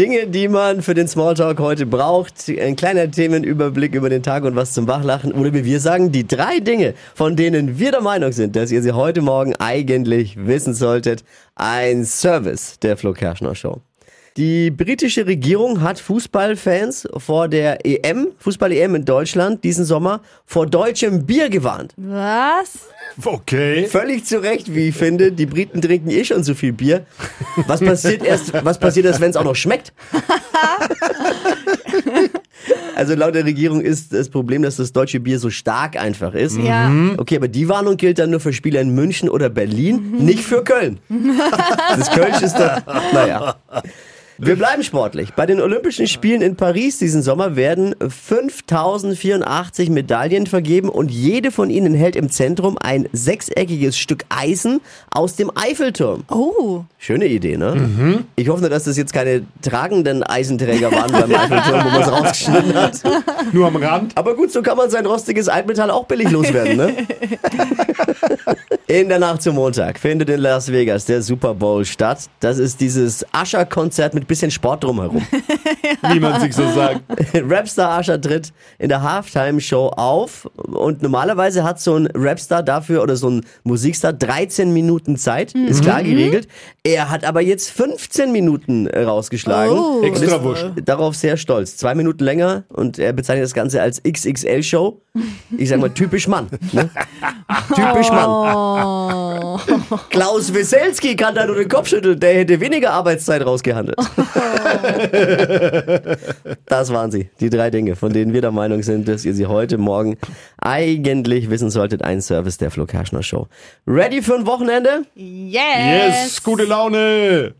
Dinge, die man für den Smalltalk heute braucht. Ein kleiner Themenüberblick über den Tag und was zum Wachlachen. Oder wie wir sagen, die drei Dinge, von denen wir der Meinung sind, dass ihr sie heute Morgen eigentlich wissen solltet. Ein Service der Flo Kerschner Show. Die britische Regierung hat Fußballfans vor der EM, Fußball-EM in Deutschland diesen Sommer vor deutschem Bier gewarnt. Was? Okay. Völlig zu Recht, wie ich finde. Die Briten trinken eh schon so viel Bier. Was passiert erst, was passiert erst, wenn es auch noch schmeckt? Also laut der Regierung ist das Problem, dass das deutsche Bier so stark einfach ist. Ja. Okay, aber die Warnung gilt dann nur für Spieler in München oder Berlin, nicht für Köln. Das Kölsch ist doch, naja. Wir bleiben sportlich. Bei den Olympischen Spielen in Paris diesen Sommer werden 5084 Medaillen vergeben und jede von ihnen hält im Zentrum ein sechseckiges Stück Eisen aus dem Eiffelturm. Oh. Schöne Idee, ne? Ich hoffe nur, dass das jetzt keine tragenden Eisenträger waren beim Eiffelturm, wo man es rausgeschnitten hat. Nur am Rand. Aber gut, so kann man sein rostiges Altmetall auch billig loswerden, ne? In der Nacht zum Montag findet in Las Vegas der Super Bowl statt. Das ist dieses Usher-Konzert mit bisschen Sport drumherum. Wie man sich so sagt. Rapstar Usher tritt in der Halftime-Show auf und normalerweise hat so ein Rapstar dafür oder so ein Musikstar 13 Minuten Zeit, ist klar geregelt. Er hat aber jetzt 15 Minuten rausgeschlagen. Oh. Extra wurscht. Darauf sehr stolz. Zwei Minuten länger und er bezeichnet das Ganze als XXL-Show. Ich sag mal typisch Mann. Ne? typisch Mann. Oh. Klaus Weselski kann da nur den Kopf schütteln. Der hätte weniger Arbeitszeit rausgehandelt. das waren sie. Die drei Dinge, von denen wir der Meinung sind, dass ihr sie heute Morgen eigentlich wissen solltet. Ein Service der Flo Kerschner Show. Ready für ein Wochenende? Yes. Yes, gute Laune.